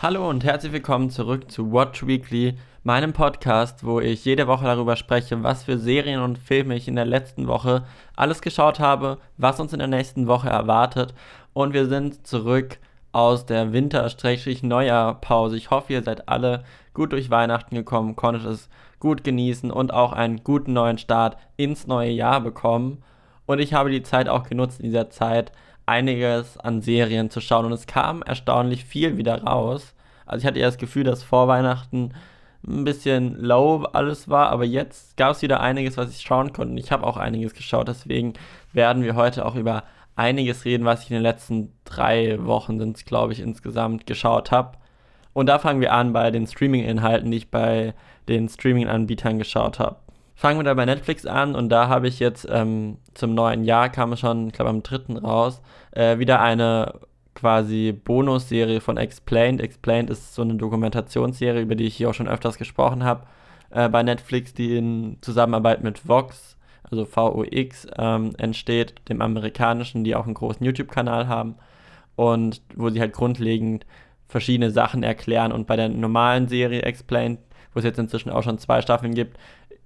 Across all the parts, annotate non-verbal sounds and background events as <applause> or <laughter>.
Hallo und herzlich willkommen zurück zu Watch Weekly, meinem Podcast, wo ich jede Woche darüber spreche, was für Serien und Filme ich in der letzten Woche alles geschaut habe, was uns in der nächsten Woche erwartet. Und wir sind zurück aus der Winter-Neujahr-Pause. Ich hoffe, ihr seid alle gut durch Weihnachten gekommen, konntet es gut genießen und auch einen guten neuen Start ins neue Jahr bekommen. Und ich habe die Zeit auch genutzt, in dieser Zeit einiges an Serien zu schauen und es kam erstaunlich viel wieder raus. Also ich hatte eher das Gefühl, dass vor Weihnachten ein bisschen low alles war, aber jetzt gab es wieder einiges, was ich schauen konnte. Ich habe auch einiges geschaut, deswegen werden wir heute auch über einiges reden, was ich in den letzten drei Wochen sind glaube ich, insgesamt geschaut habe. Und da fangen wir an bei den Streaming-Inhalten, die ich bei den Streaming-Anbietern geschaut habe. Fangen wir da bei Netflix an und da habe ich jetzt ähm, zum neuen Jahr, kam es schon, ich glaube am 3. raus, äh, wieder eine quasi Bonusserie von Explained. Explained ist so eine Dokumentationsserie, über die ich hier auch schon öfters gesprochen habe, äh, bei Netflix, die in Zusammenarbeit mit Vox, also VOX, ähm, entsteht, dem amerikanischen, die auch einen großen YouTube-Kanal haben und wo sie halt grundlegend verschiedene Sachen erklären und bei der normalen Serie Explained, wo es jetzt inzwischen auch schon zwei Staffeln gibt,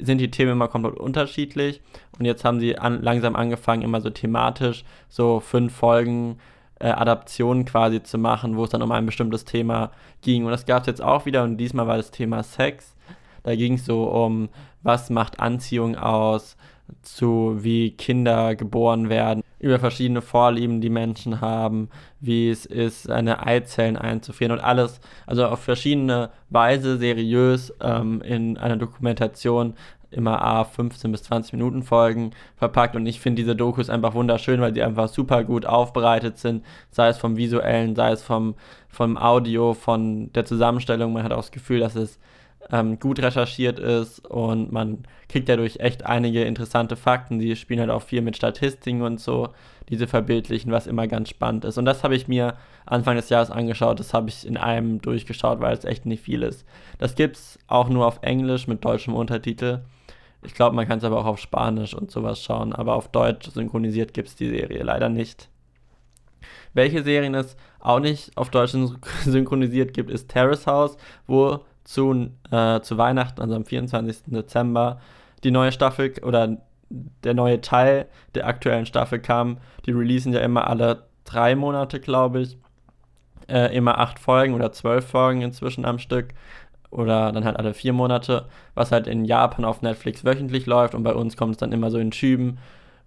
sind die Themen immer komplett unterschiedlich. Und jetzt haben sie an, langsam angefangen, immer so thematisch so fünf Folgen äh, Adaptionen quasi zu machen, wo es dann um ein bestimmtes Thema ging. Und das gab es jetzt auch wieder. Und diesmal war das Thema Sex. Da ging es so um, was macht Anziehung aus, zu wie Kinder geboren werden, über verschiedene Vorlieben, die Menschen haben, wie es ist, eine Eizellen einzuführen und alles, also auf verschiedene Weise seriös ähm, in einer Dokumentation immer A 15 bis 20 Minuten Folgen verpackt und ich finde diese Dokus einfach wunderschön, weil sie einfach super gut aufbereitet sind, sei es vom visuellen, sei es vom, vom Audio, von der Zusammenstellung. Man hat auch das Gefühl, dass es ähm, gut recherchiert ist und man kriegt dadurch echt einige interessante Fakten. Die spielen halt auch viel mit Statistiken und so, diese verbildlichen, was immer ganz spannend ist. Und das habe ich mir Anfang des Jahres angeschaut. Das habe ich in einem durchgeschaut, weil es echt nicht viel ist. Das gibt es auch nur auf Englisch mit deutschem Untertitel. Ich glaube, man kann es aber auch auf Spanisch und sowas schauen, aber auf Deutsch synchronisiert gibt es die Serie leider nicht. Welche Serien es auch nicht auf Deutsch <laughs> synchronisiert gibt, ist Terrace House, wo zu, äh, zu Weihnachten, also am 24. Dezember, die neue Staffel oder der neue Teil der aktuellen Staffel kam. Die releasen ja immer alle drei Monate, glaube ich. Äh, immer acht Folgen oder zwölf Folgen inzwischen am Stück. Oder dann halt alle vier Monate, was halt in Japan auf Netflix wöchentlich läuft und bei uns kommt es dann immer so in Schüben,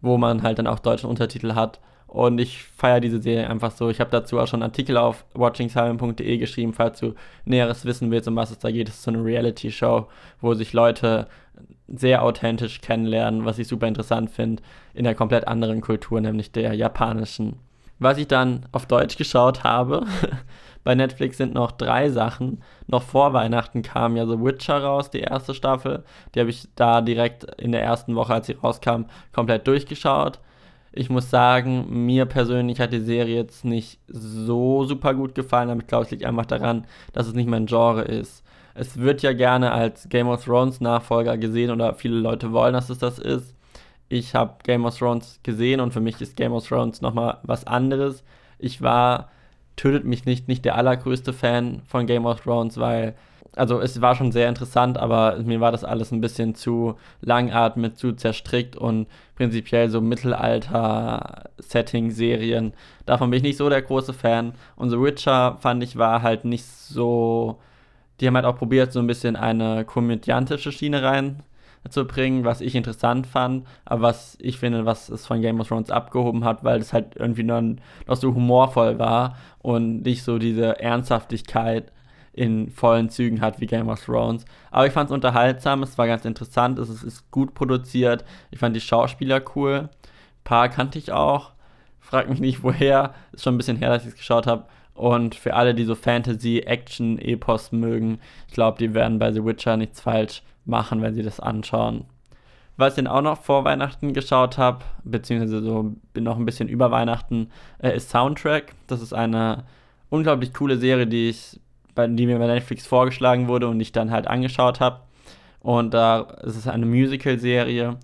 wo man halt dann auch deutschen Untertitel hat. Und ich feiere diese Serie einfach so. Ich habe dazu auch schon Artikel auf watchingsilent.de geschrieben, falls du Näheres wissen willst, um was es da geht. Es ist so eine Reality-Show, wo sich Leute sehr authentisch kennenlernen, was ich super interessant finde, in der komplett anderen Kultur, nämlich der japanischen. Was ich dann auf Deutsch geschaut habe, <laughs> bei Netflix sind noch drei Sachen. Noch vor Weihnachten kam ja The Witcher raus, die erste Staffel. Die habe ich da direkt in der ersten Woche, als sie rauskam, komplett durchgeschaut. Ich muss sagen, mir persönlich hat die Serie jetzt nicht so super gut gefallen, aber ich glaube, es liegt einfach daran, dass es nicht mein Genre ist. Es wird ja gerne als Game of Thrones Nachfolger gesehen oder viele Leute wollen, dass es das ist. Ich habe Game of Thrones gesehen und für mich ist Game of Thrones nochmal was anderes. Ich war, tötet mich nicht, nicht der allergrößte Fan von Game of Thrones, weil also es war schon sehr interessant, aber mir war das alles ein bisschen zu langatmig, zu zerstrickt und prinzipiell so Mittelalter-Setting-Serien. Davon bin ich nicht so der große Fan. Und The Witcher fand ich war halt nicht so. Die haben halt auch probiert, so ein bisschen eine komödiantische Schiene reinzubringen, was ich interessant fand, aber was ich finde, was es von Game of Thrones abgehoben hat, weil es halt irgendwie noch, noch so humorvoll war und nicht so diese Ernsthaftigkeit in vollen Zügen hat wie Game of Thrones. Aber ich fand es unterhaltsam, es war ganz interessant, es ist gut produziert. Ich fand die Schauspieler cool. Ein paar kannte ich auch. Frag mich nicht woher. Ist schon ein bisschen her, dass ich es geschaut habe. Und für alle, die so Fantasy, Action, Epos mögen, ich glaube, die werden bei The Witcher nichts falsch machen, wenn sie das anschauen. Was ich dann auch noch vor Weihnachten geschaut habe, beziehungsweise so noch ein bisschen über Weihnachten, äh, ist Soundtrack. Das ist eine unglaublich coole Serie, die ich die mir bei Netflix vorgeschlagen wurde und ich dann halt angeschaut habe. Und da ist es eine Musical-Serie,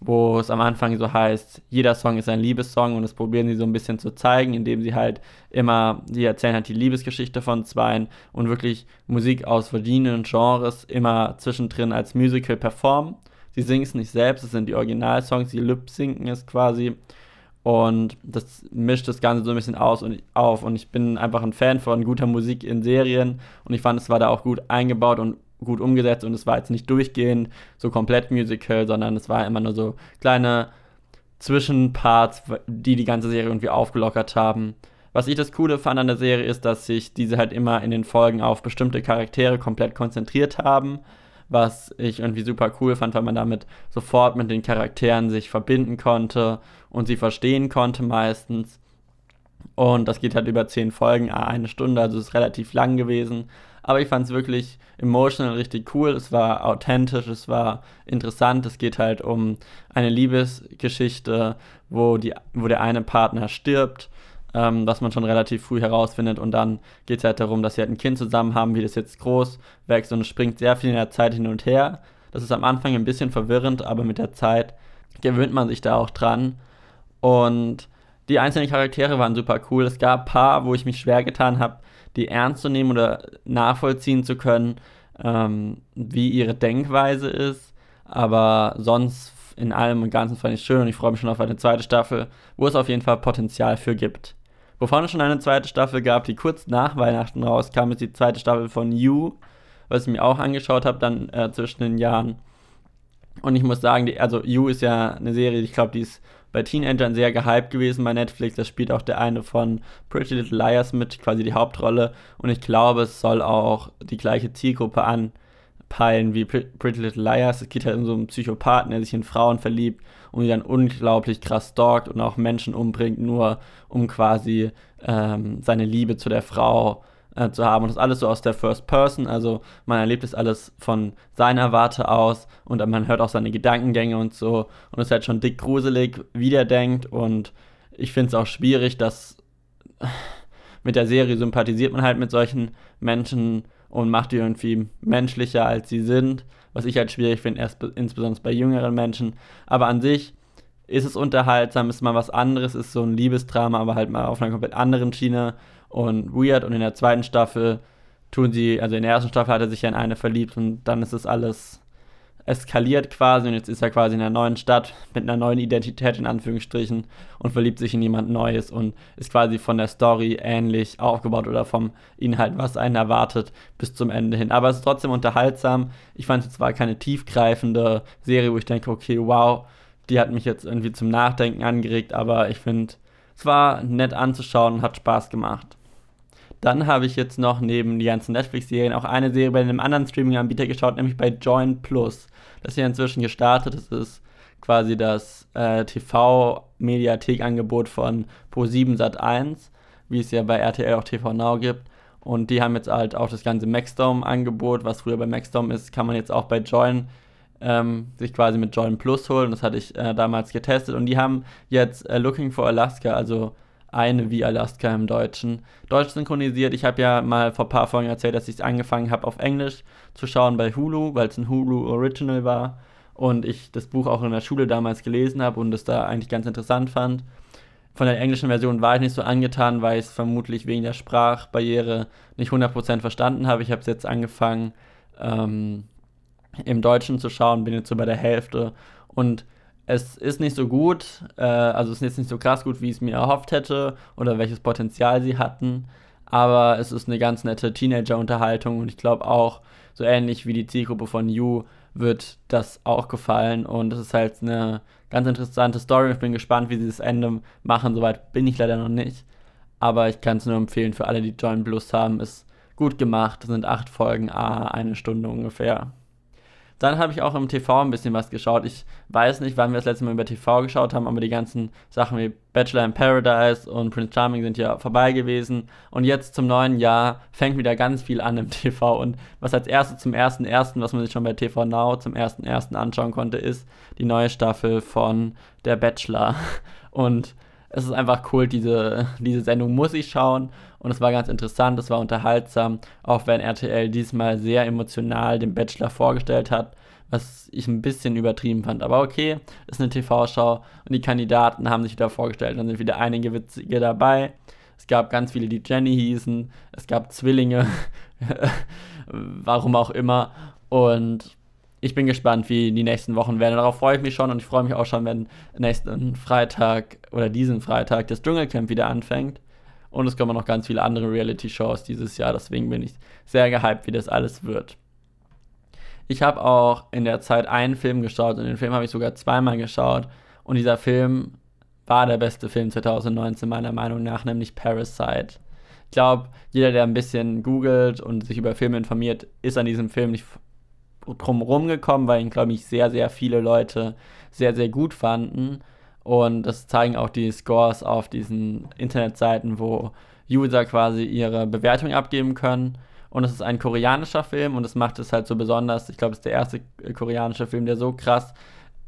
wo es am Anfang so heißt, jeder Song ist ein Liebessong und das probieren sie so ein bisschen zu zeigen, indem sie halt immer, sie erzählen halt die Liebesgeschichte von Zweien und wirklich Musik aus verschiedenen Genres immer zwischendrin als Musical performen. Sie singen es nicht selbst, es sind die Originalsongs, sie lip-sinken es quasi und das mischt das Ganze so ein bisschen aus und auf. Und ich bin einfach ein Fan von guter Musik in Serien. Und ich fand, es war da auch gut eingebaut und gut umgesetzt. Und es war jetzt nicht durchgehend so komplett Musical, sondern es war immer nur so kleine Zwischenparts, die die ganze Serie irgendwie aufgelockert haben. Was ich das Coole fand an der Serie ist, dass sich diese halt immer in den Folgen auf bestimmte Charaktere komplett konzentriert haben, was ich irgendwie super cool fand, weil man damit sofort mit den Charakteren sich verbinden konnte und sie verstehen konnte meistens. Und das geht halt über zehn Folgen, eine Stunde, also ist relativ lang gewesen. Aber ich fand es wirklich emotional richtig cool. Es war authentisch, es war interessant. Es geht halt um eine Liebesgeschichte, wo, die, wo der eine Partner stirbt, ähm, was man schon relativ früh herausfindet. Und dann geht es halt darum, dass sie halt ein Kind zusammen haben, wie das jetzt groß wächst. Und es springt sehr viel in der Zeit hin und her. Das ist am Anfang ein bisschen verwirrend, aber mit der Zeit gewöhnt man sich da auch dran. Und die einzelnen Charaktere waren super cool. Es gab ein paar, wo ich mich schwer getan habe, die ernst zu nehmen oder nachvollziehen zu können, ähm, wie ihre Denkweise ist. Aber sonst in allem und Ganzen fand ich es schön und ich freue mich schon auf eine zweite Staffel, wo es auf jeden Fall Potenzial für gibt. Wovon es schon eine zweite Staffel gab, die kurz nach Weihnachten rauskam, ist die zweite Staffel von You, was ich mir auch angeschaut habe, dann äh, zwischen den Jahren. Und ich muss sagen, die, also You ist ja eine Serie, ich glaube, die ist bei Teenagern sehr gehypt gewesen bei Netflix. Da spielt auch der eine von Pretty Little Liars mit, quasi die Hauptrolle. Und ich glaube, es soll auch die gleiche Zielgruppe anpeilen wie Pretty Little Liars. Es geht halt um so einen Psychopathen, der sich in Frauen verliebt und die dann unglaublich krass stalkt und auch Menschen umbringt, nur um quasi ähm, seine Liebe zu der Frau zu äh, zu haben. Und das alles so aus der First Person. Also man erlebt das alles von seiner Warte aus und man hört auch seine Gedankengänge und so. Und es ist halt schon dick gruselig, wie der denkt. Und ich finde es auch schwierig, dass mit der Serie sympathisiert man halt mit solchen Menschen und macht die irgendwie menschlicher, als sie sind. Was ich halt schwierig finde, erst insbesondere bei jüngeren Menschen. Aber an sich ist es unterhaltsam, ist mal was anderes, ist so ein Liebesdrama, aber halt mal auf einer komplett anderen Schiene und weird. Und in der zweiten Staffel tun sie, also in der ersten Staffel hat er sich ja in eine verliebt und dann ist es alles eskaliert quasi und jetzt ist er quasi in einer neuen Stadt mit einer neuen Identität in Anführungsstrichen und verliebt sich in jemand Neues und ist quasi von der Story ähnlich aufgebaut oder vom Inhalt, was einen erwartet, bis zum Ende hin. Aber es ist trotzdem unterhaltsam. Ich fand es zwar keine tiefgreifende Serie, wo ich denke, okay, wow, die hat mich jetzt irgendwie zum Nachdenken angeregt, aber ich finde, es war nett anzuschauen und hat Spaß gemacht. Dann habe ich jetzt noch neben die ganzen Netflix-Serien auch eine Serie bei einem anderen Streaming-Anbieter geschaut, nämlich bei Join Plus. Das ist ja inzwischen gestartet. Das ist quasi das äh, TV-Mediathek-Angebot von Pro7 Sat1, wie es ja bei RTL auch TV Now gibt. Und die haben jetzt halt auch das ganze Maxdome-Angebot, was früher bei Maxdome ist, kann man jetzt auch bei Join ähm, sich quasi mit Join Plus holen. Das hatte ich äh, damals getestet. Und die haben jetzt äh, Looking for Alaska, also eine wie Alaska im Deutschen. Deutsch synchronisiert. Ich habe ja mal vor ein paar Folgen erzählt, dass ich es angefangen habe auf Englisch zu schauen bei Hulu, weil es ein Hulu Original war und ich das Buch auch in der Schule damals gelesen habe und es da eigentlich ganz interessant fand. Von der englischen Version war ich nicht so angetan, weil ich es vermutlich wegen der Sprachbarriere nicht 100% verstanden habe. Ich habe es jetzt angefangen ähm, im Deutschen zu schauen, bin jetzt so bei der Hälfte und es ist nicht so gut, äh, also es ist jetzt nicht so krass gut, wie ich es mir erhofft hätte oder welches Potenzial sie hatten, aber es ist eine ganz nette Teenager-Unterhaltung und ich glaube auch, so ähnlich wie die Zielgruppe von You, wird das auch gefallen und es ist halt eine ganz interessante Story. Ich bin gespannt, wie sie das Ende machen. Soweit bin ich leider noch nicht. Aber ich kann es nur empfehlen für alle, die Join Plus haben. Ist gut gemacht. Es sind acht Folgen, ah, eine Stunde ungefähr. Dann habe ich auch im TV ein bisschen was geschaut. Ich weiß nicht, wann wir das letzte Mal über TV geschaut haben, aber die ganzen Sachen wie Bachelor in Paradise und Prince Charming sind ja vorbei gewesen. Und jetzt zum neuen Jahr fängt wieder ganz viel an im <laughs> TV. Und was als erstes zum ersten ersten, was man sich schon bei TV Now zum ersten ersten anschauen konnte, ist die neue Staffel von Der Bachelor. <laughs> Und es ist einfach cool, diese, diese Sendung muss ich schauen und es war ganz interessant, es war unterhaltsam, auch wenn RTL diesmal sehr emotional den Bachelor vorgestellt hat, was ich ein bisschen übertrieben fand. Aber okay, ist eine TV-Schau und die Kandidaten haben sich wieder vorgestellt, dann sind wieder einige witzige dabei. Es gab ganz viele, die Jenny hießen, es gab Zwillinge, <laughs> warum auch immer und ich bin gespannt, wie die nächsten Wochen werden. Darauf freue ich mich schon und ich freue mich auch schon, wenn nächsten Freitag oder diesen Freitag das Dschungelcamp wieder anfängt. Und es kommen noch ganz viele andere Reality-Shows dieses Jahr. Deswegen bin ich sehr gehypt, wie das alles wird. Ich habe auch in der Zeit einen Film geschaut und den Film habe ich sogar zweimal geschaut. Und dieser Film war der beste Film 2019 meiner Meinung nach, nämlich Parasite. Ich glaube, jeder, der ein bisschen googelt und sich über Filme informiert, ist an diesem Film nicht drumherum gekommen, weil ihn, glaube ich, sehr, sehr viele Leute sehr, sehr gut fanden. Und das zeigen auch die Scores auf diesen Internetseiten, wo User quasi ihre Bewertung abgeben können. Und es ist ein koreanischer Film und das macht es halt so besonders. Ich glaube, es ist der erste koreanische Film, der so krass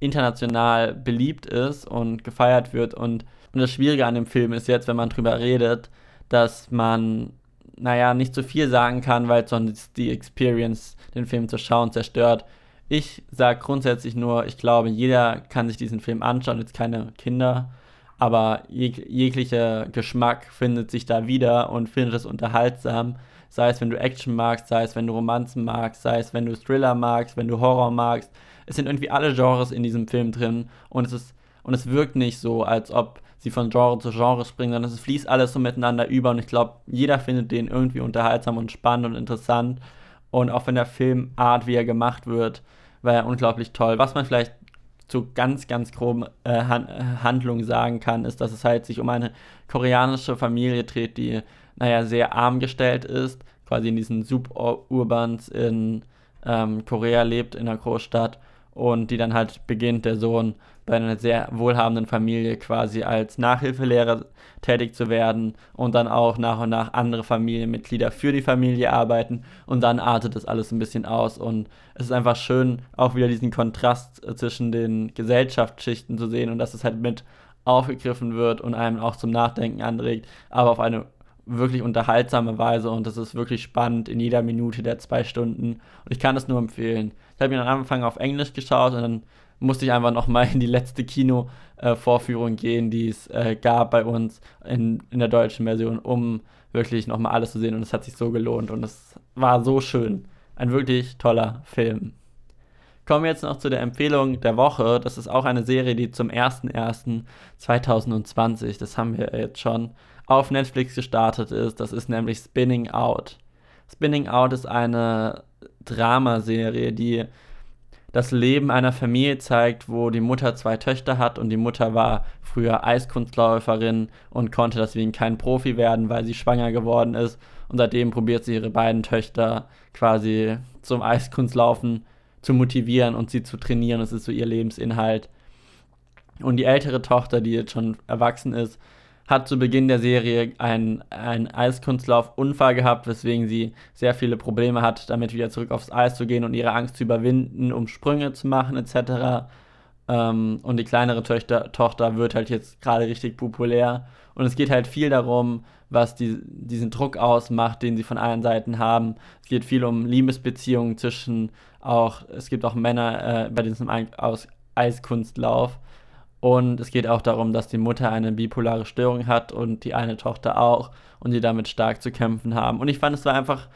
international beliebt ist und gefeiert wird. Und, und das Schwierige an dem Film ist jetzt, wenn man drüber redet, dass man naja, nicht zu viel sagen kann, weil sonst die Experience, den Film zu schauen, zerstört. Ich sage grundsätzlich nur, ich glaube, jeder kann sich diesen Film anschauen, jetzt keine Kinder, aber jeg jeglicher Geschmack findet sich da wieder und findet es unterhaltsam. Sei es, wenn du Action magst, sei es, wenn du Romanzen magst, sei es, wenn du Thriller magst, wenn du Horror magst. Es sind irgendwie alle Genres in diesem Film drin und es ist und es wirkt nicht so, als ob sie von Genre zu Genre springen, sondern es fließt alles so miteinander über und ich glaube, jeder findet den irgendwie unterhaltsam und spannend und interessant. Und auch wenn der Filmart, wie er gemacht wird, war er unglaublich toll. Was man vielleicht zu ganz, ganz groben äh, Han äh, Handlungen sagen kann, ist, dass es halt sich um eine koreanische Familie dreht, die, naja, sehr arm gestellt ist, quasi in diesen Suburbans in ähm, Korea lebt, in einer Großstadt und die dann halt beginnt, der Sohn bei einer sehr wohlhabenden Familie quasi als Nachhilfelehrer tätig zu werden und dann auch nach und nach andere Familienmitglieder für die Familie arbeiten. Und dann artet das alles ein bisschen aus und es ist einfach schön, auch wieder diesen Kontrast äh, zwischen den Gesellschaftsschichten zu sehen und dass es halt mit aufgegriffen wird und einem auch zum Nachdenken anregt, aber auf eine wirklich unterhaltsame Weise und das ist wirklich spannend in jeder Minute der zwei Stunden und ich kann es nur empfehlen. Ich habe ihn am Anfang auf Englisch geschaut und dann musste ich einfach nochmal in die letzte Kino-Vorführung äh, gehen, die es äh, gab bei uns in, in der deutschen Version, um wirklich nochmal alles zu sehen. Und es hat sich so gelohnt und es war so schön. Ein wirklich toller Film. Kommen wir jetzt noch zu der Empfehlung der Woche. Das ist auch eine Serie, die zum 01.01.2020, das haben wir jetzt schon, auf Netflix gestartet ist. Das ist nämlich Spinning Out. Spinning Out ist eine Dramaserie, die das Leben einer Familie zeigt, wo die Mutter zwei Töchter hat und die Mutter war früher Eiskunstläuferin und konnte deswegen kein Profi werden, weil sie schwanger geworden ist. Und seitdem probiert sie ihre beiden Töchter quasi zum Eiskunstlaufen zu motivieren und sie zu trainieren. Das ist so ihr Lebensinhalt. Und die ältere Tochter, die jetzt schon erwachsen ist, hat zu Beginn der Serie einen, einen Eiskunstlaufunfall gehabt, weswegen sie sehr viele Probleme hat, damit wieder zurück aufs Eis zu gehen und ihre Angst zu überwinden, um Sprünge zu machen etc. Ähm, und die kleinere Töchter, Tochter wird halt jetzt gerade richtig populär. Und es geht halt viel darum, was die, diesen Druck ausmacht, den sie von allen Seiten haben. Es geht viel um Liebesbeziehungen zwischen auch, es gibt auch Männer äh, bei diesem Eiskunstlauf. Und es geht auch darum, dass die Mutter eine bipolare Störung hat und die eine Tochter auch und die damit stark zu kämpfen haben. Und ich fand, es war einfach,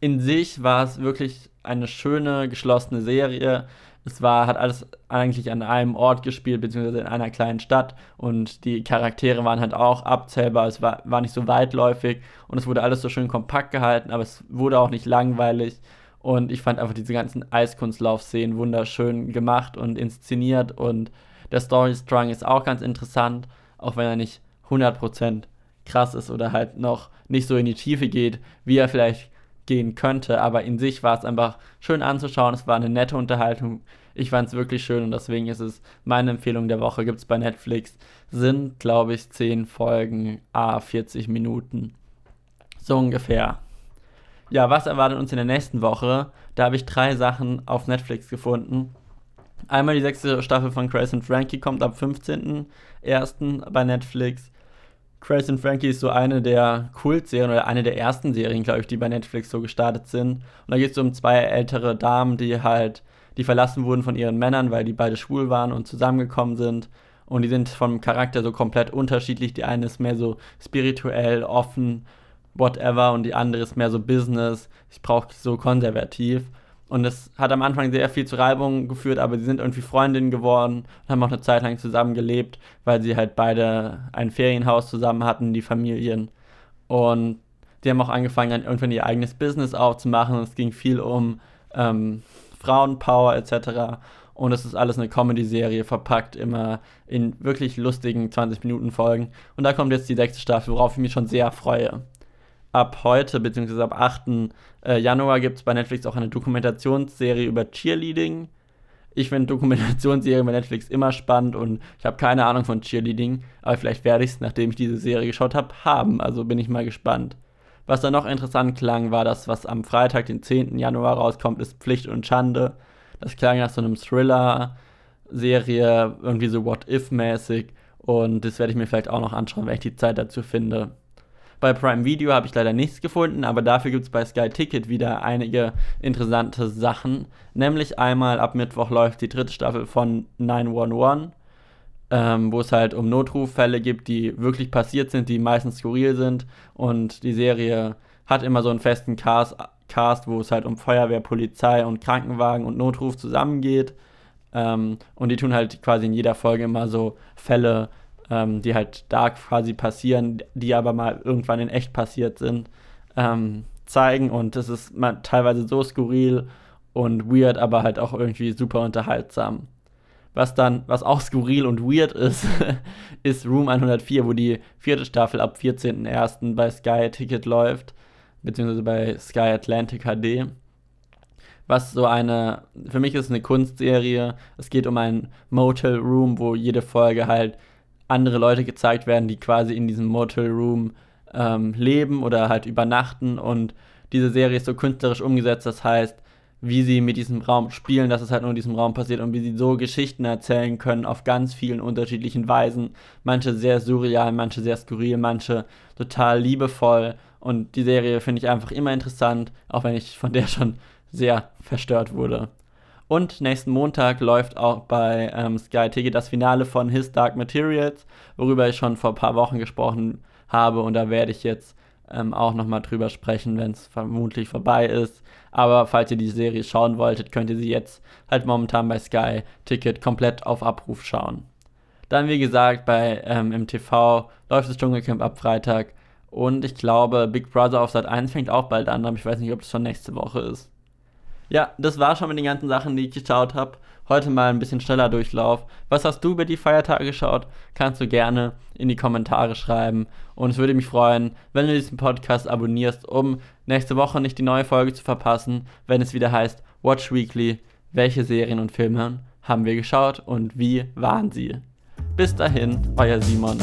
in sich war es wirklich eine schöne, geschlossene Serie. Es war, hat alles eigentlich an einem Ort gespielt, beziehungsweise in einer kleinen Stadt. Und die Charaktere waren halt auch abzählbar. Es war, war nicht so weitläufig und es wurde alles so schön kompakt gehalten, aber es wurde auch nicht langweilig. Und ich fand einfach diese ganzen Eiskunstlaufszenen wunderschön gemacht und inszeniert und der Story Strung ist auch ganz interessant, auch wenn er nicht 100% krass ist oder halt noch nicht so in die Tiefe geht, wie er vielleicht gehen könnte. Aber in sich war es einfach schön anzuschauen. Es war eine nette Unterhaltung. Ich fand es wirklich schön und deswegen ist es meine Empfehlung der Woche. Gibt es bei Netflix. Sind, glaube ich, 10 Folgen, a 40 Minuten. So ungefähr. Ja, was erwartet uns in der nächsten Woche? Da habe ich drei Sachen auf Netflix gefunden. Einmal die sechste Staffel von Grace and Frankie kommt am 15.01. bei Netflix. Crazy and Frankie ist so eine der Kultserien oder eine der ersten Serien, glaube ich, die bei Netflix so gestartet sind. Und da geht es um zwei ältere Damen, die halt, die verlassen wurden von ihren Männern, weil die beide schwul waren und zusammengekommen sind. Und die sind vom Charakter so komplett unterschiedlich. Die eine ist mehr so spirituell, offen, whatever, und die andere ist mehr so Business. Ich brauche so konservativ. Und es hat am Anfang sehr viel zu Reibungen geführt, aber sie sind irgendwie Freundinnen geworden und haben auch eine Zeit lang zusammen gelebt, weil sie halt beide ein Ferienhaus zusammen hatten, die Familien. Und die haben auch angefangen, dann irgendwann ihr eigenes Business aufzumachen. Es ging viel um ähm, Frauenpower etc. Und es ist alles eine Comedy-Serie, verpackt immer in wirklich lustigen 20-Minuten-Folgen. Und da kommt jetzt die sechste Staffel, worauf ich mich schon sehr freue ab heute, beziehungsweise ab 8. Äh, Januar gibt es bei Netflix auch eine Dokumentationsserie über Cheerleading. Ich finde Dokumentationsserien bei Netflix immer spannend und ich habe keine Ahnung von Cheerleading, aber vielleicht werde ich es, nachdem ich diese Serie geschaut habe, haben. Also bin ich mal gespannt. Was dann noch interessant klang, war das, was am Freitag, den 10. Januar rauskommt, ist Pflicht und Schande. Das klang nach so einem Thriller-Serie, irgendwie so What-If-mäßig. Und das werde ich mir vielleicht auch noch anschauen, wenn ich die Zeit dazu finde. Bei Prime Video habe ich leider nichts gefunden, aber dafür gibt es bei Sky Ticket wieder einige interessante Sachen. Nämlich einmal ab Mittwoch läuft die dritte Staffel von 911, ähm, wo es halt um Notruffälle gibt, die wirklich passiert sind, die meistens skurril sind. Und die Serie hat immer so einen festen Cast, Cast wo es halt um Feuerwehr, Polizei und Krankenwagen und Notruf zusammengeht. Ähm, und die tun halt quasi in jeder Folge immer so Fälle ähm, die halt da quasi passieren, die aber mal irgendwann in echt passiert sind, ähm, zeigen. Und das ist mal teilweise so skurril und weird, aber halt auch irgendwie super unterhaltsam. Was dann, was auch skurril und weird ist, <laughs> ist Room 104, wo die vierte Staffel ab 14.01. bei Sky Ticket läuft, beziehungsweise bei Sky Atlantic HD. Was so eine, für mich ist eine Kunstserie. Es geht um ein Motel Room, wo jede Folge halt andere Leute gezeigt werden, die quasi in diesem Motel Room ähm, leben oder halt übernachten. Und diese Serie ist so künstlerisch umgesetzt, das heißt, wie sie mit diesem Raum spielen, dass es halt nur in diesem Raum passiert und wie sie so Geschichten erzählen können auf ganz vielen unterschiedlichen Weisen. Manche sehr surreal, manche sehr skurril, manche total liebevoll. Und die Serie finde ich einfach immer interessant, auch wenn ich von der schon sehr verstört wurde. Und nächsten Montag läuft auch bei ähm, Sky Ticket das Finale von His Dark Materials, worüber ich schon vor ein paar Wochen gesprochen habe. Und da werde ich jetzt ähm, auch nochmal drüber sprechen, wenn es vermutlich vorbei ist. Aber falls ihr die Serie schauen wolltet, könnt ihr sie jetzt halt momentan bei Sky Ticket komplett auf Abruf schauen. Dann, wie gesagt, bei ähm, im TV läuft das Dschungelcamp ab Freitag. Und ich glaube, Big Brother auf Sat 1 fängt auch bald an, aber ich weiß nicht, ob das schon nächste Woche ist. Ja, das war schon mit den ganzen Sachen, die ich geschaut habe. Heute mal ein bisschen schneller Durchlauf. Was hast du über die Feiertage geschaut? Kannst du gerne in die Kommentare schreiben. Und es würde mich freuen, wenn du diesen Podcast abonnierst, um nächste Woche nicht die neue Folge zu verpassen, wenn es wieder heißt Watch Weekly. Welche Serien und Filme haben wir geschaut und wie waren sie? Bis dahin, euer Simon.